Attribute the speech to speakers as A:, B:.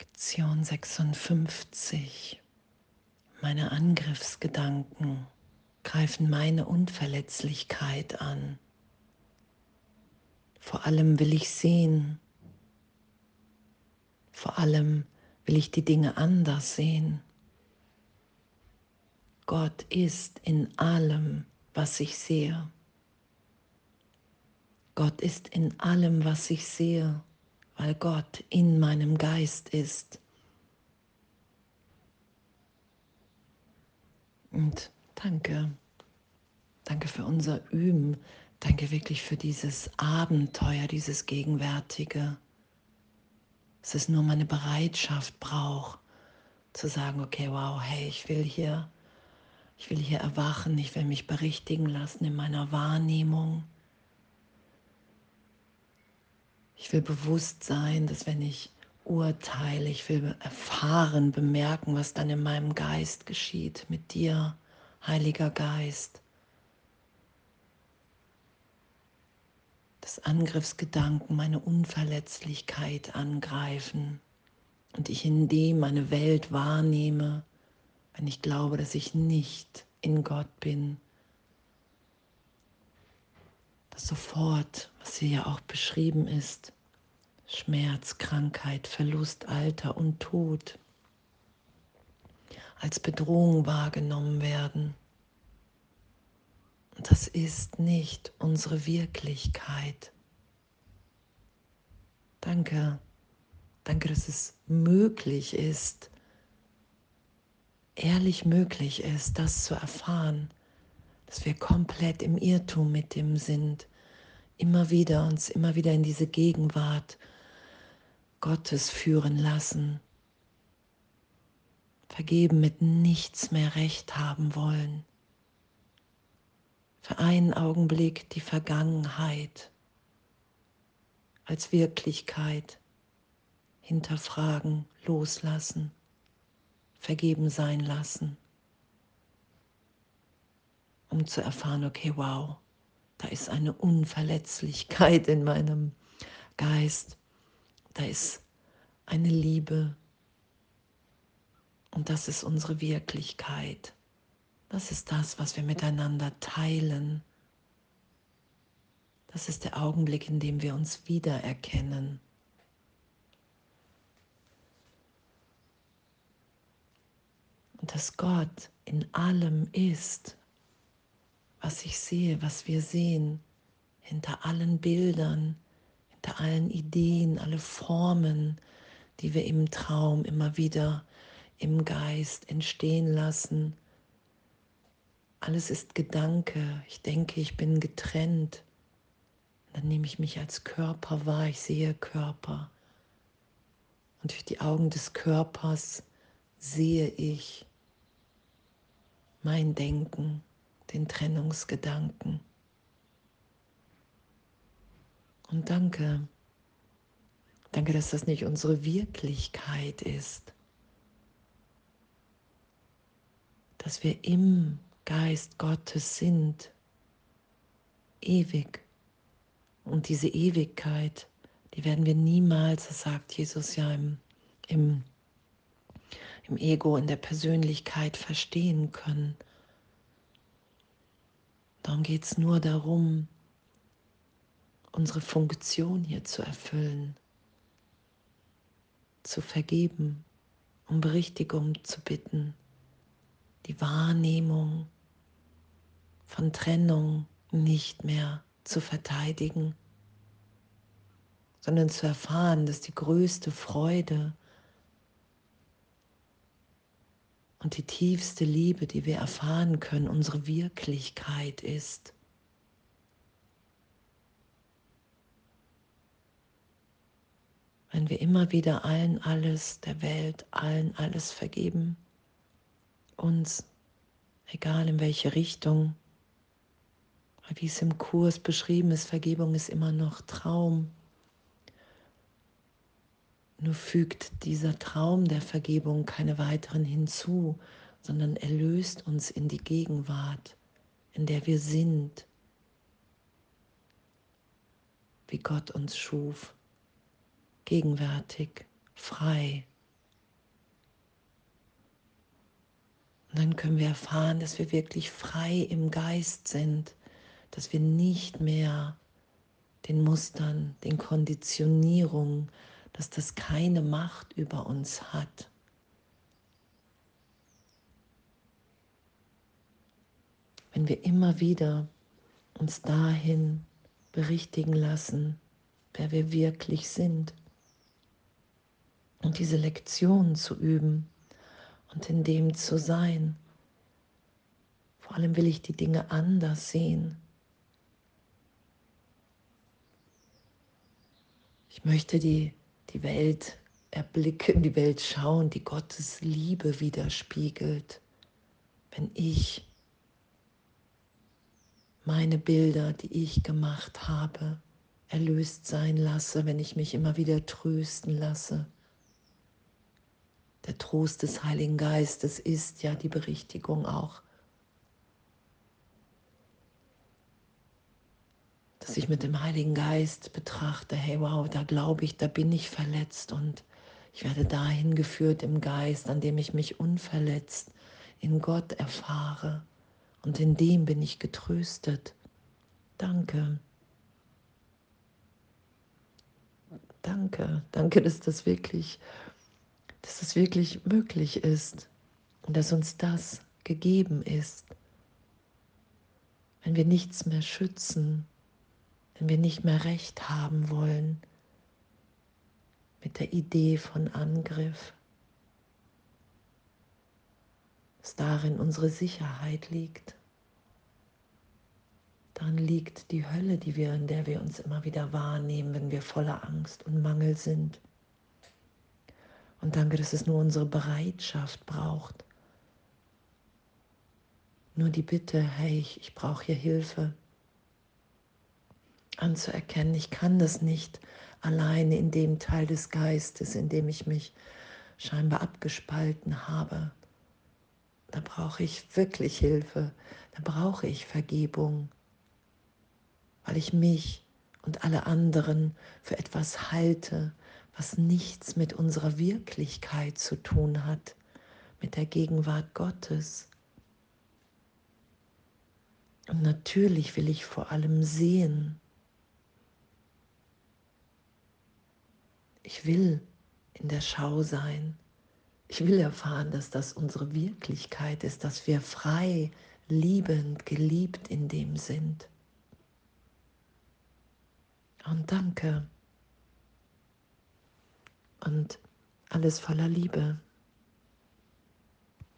A: Lektion 56. Meine Angriffsgedanken greifen meine Unverletzlichkeit an. Vor allem will ich sehen. Vor allem will ich die Dinge anders sehen. Gott ist in allem, was ich sehe. Gott ist in allem, was ich sehe weil Gott in meinem Geist ist. Und danke, danke für unser Üben, danke wirklich für dieses Abenteuer, dieses Gegenwärtige. Es nur meine Bereitschaft braucht, zu sagen, okay, wow, hey, ich will hier, ich will hier erwachen, ich will mich berichtigen lassen in meiner Wahrnehmung. Ich will bewusst sein, dass wenn ich urteile, ich will erfahren, bemerken, was dann in meinem Geist geschieht mit dir, Heiliger Geist. Dass Angriffsgedanken meine Unverletzlichkeit angreifen und ich in dem meine Welt wahrnehme, wenn ich glaube, dass ich nicht in Gott bin. Dass sofort, was hier ja auch beschrieben ist, Schmerz, Krankheit, Verlust, Alter und Tod als Bedrohung wahrgenommen werden. Und das ist nicht unsere Wirklichkeit. Danke, danke, dass es möglich ist, ehrlich möglich ist, das zu erfahren, dass wir komplett im Irrtum mit dem sind, immer wieder uns immer wieder in diese Gegenwart Gottes führen lassen. Vergeben mit nichts mehr recht haben wollen. Für einen Augenblick die Vergangenheit als Wirklichkeit hinterfragen, loslassen, vergeben sein lassen, um zu erfahren, okay, wow, da ist eine Unverletzlichkeit in meinem Geist da ist eine Liebe und das ist unsere Wirklichkeit. Das ist das, was wir miteinander teilen. Das ist der Augenblick, in dem wir uns wiedererkennen. Und dass Gott in allem ist, was ich sehe, was wir sehen, hinter allen Bildern, hinter allen Ideen, alle Formen, die wir im Traum immer wieder im Geist entstehen lassen. Alles ist Gedanke. Ich denke, ich bin getrennt. Dann nehme ich mich als Körper wahr. Ich sehe Körper. Und durch die Augen des Körpers sehe ich mein Denken, den Trennungsgedanken. Und danke. Danke, dass das nicht unsere Wirklichkeit ist. Dass wir im Geist Gottes sind. Ewig. Und diese Ewigkeit, die werden wir niemals, das sagt Jesus ja im, im, im Ego, in der Persönlichkeit verstehen können. Darum geht es nur darum, unsere Funktion hier zu erfüllen, zu vergeben, um Berichtigung zu bitten, die Wahrnehmung von Trennung nicht mehr zu verteidigen, sondern zu erfahren, dass die größte Freude und die tiefste Liebe, die wir erfahren können, unsere Wirklichkeit ist. wenn wir immer wieder allen alles der Welt, allen alles vergeben, uns, egal in welche Richtung, wie es im Kurs beschrieben ist, Vergebung ist immer noch Traum. Nur fügt dieser Traum der Vergebung keine weiteren hinzu, sondern erlöst uns in die Gegenwart, in der wir sind, wie Gott uns schuf, gegenwärtig, frei. Und dann können wir erfahren, dass wir wirklich frei im Geist sind, dass wir nicht mehr den Mustern, den Konditionierungen, dass das keine Macht über uns hat. Wenn wir immer wieder uns dahin berichtigen lassen, wer wir wirklich sind und diese Lektion zu üben und in dem zu sein. Vor allem will ich die Dinge anders sehen. Ich möchte die, die Welt erblicken, die Welt schauen, die Gottes Liebe widerspiegelt. Wenn ich meine Bilder, die ich gemacht habe, erlöst sein lasse, wenn ich mich immer wieder trösten lasse. Der Trost des Heiligen Geistes ist ja die Berichtigung auch, dass ich mit dem Heiligen Geist betrachte, hey wow, da glaube ich, da bin ich verletzt und ich werde dahin geführt im Geist, an dem ich mich unverletzt in Gott erfahre und in dem bin ich getröstet. Danke. Danke, danke, dass das wirklich, dass das wirklich möglich ist und dass uns das gegeben ist. Wenn wir nichts mehr schützen, wenn wir nicht mehr recht haben wollen mit der Idee von Angriff, dass darin unsere Sicherheit liegt. Darin liegt die Hölle, die wir, in der wir uns immer wieder wahrnehmen, wenn wir voller Angst und Mangel sind. Und danke, dass es nur unsere Bereitschaft braucht. Nur die Bitte, hey, ich, ich brauche hier Hilfe. Anzuerkennen, ich kann das nicht alleine in dem Teil des Geistes, in dem ich mich scheinbar abgespalten habe. Da brauche ich wirklich Hilfe, da brauche ich Vergebung weil ich mich und alle anderen für etwas halte, was nichts mit unserer Wirklichkeit zu tun hat, mit der Gegenwart Gottes. Und natürlich will ich vor allem sehen. Ich will in der Schau sein. Ich will erfahren, dass das unsere Wirklichkeit ist, dass wir frei, liebend, geliebt in dem sind. Und danke. Und alles voller Liebe.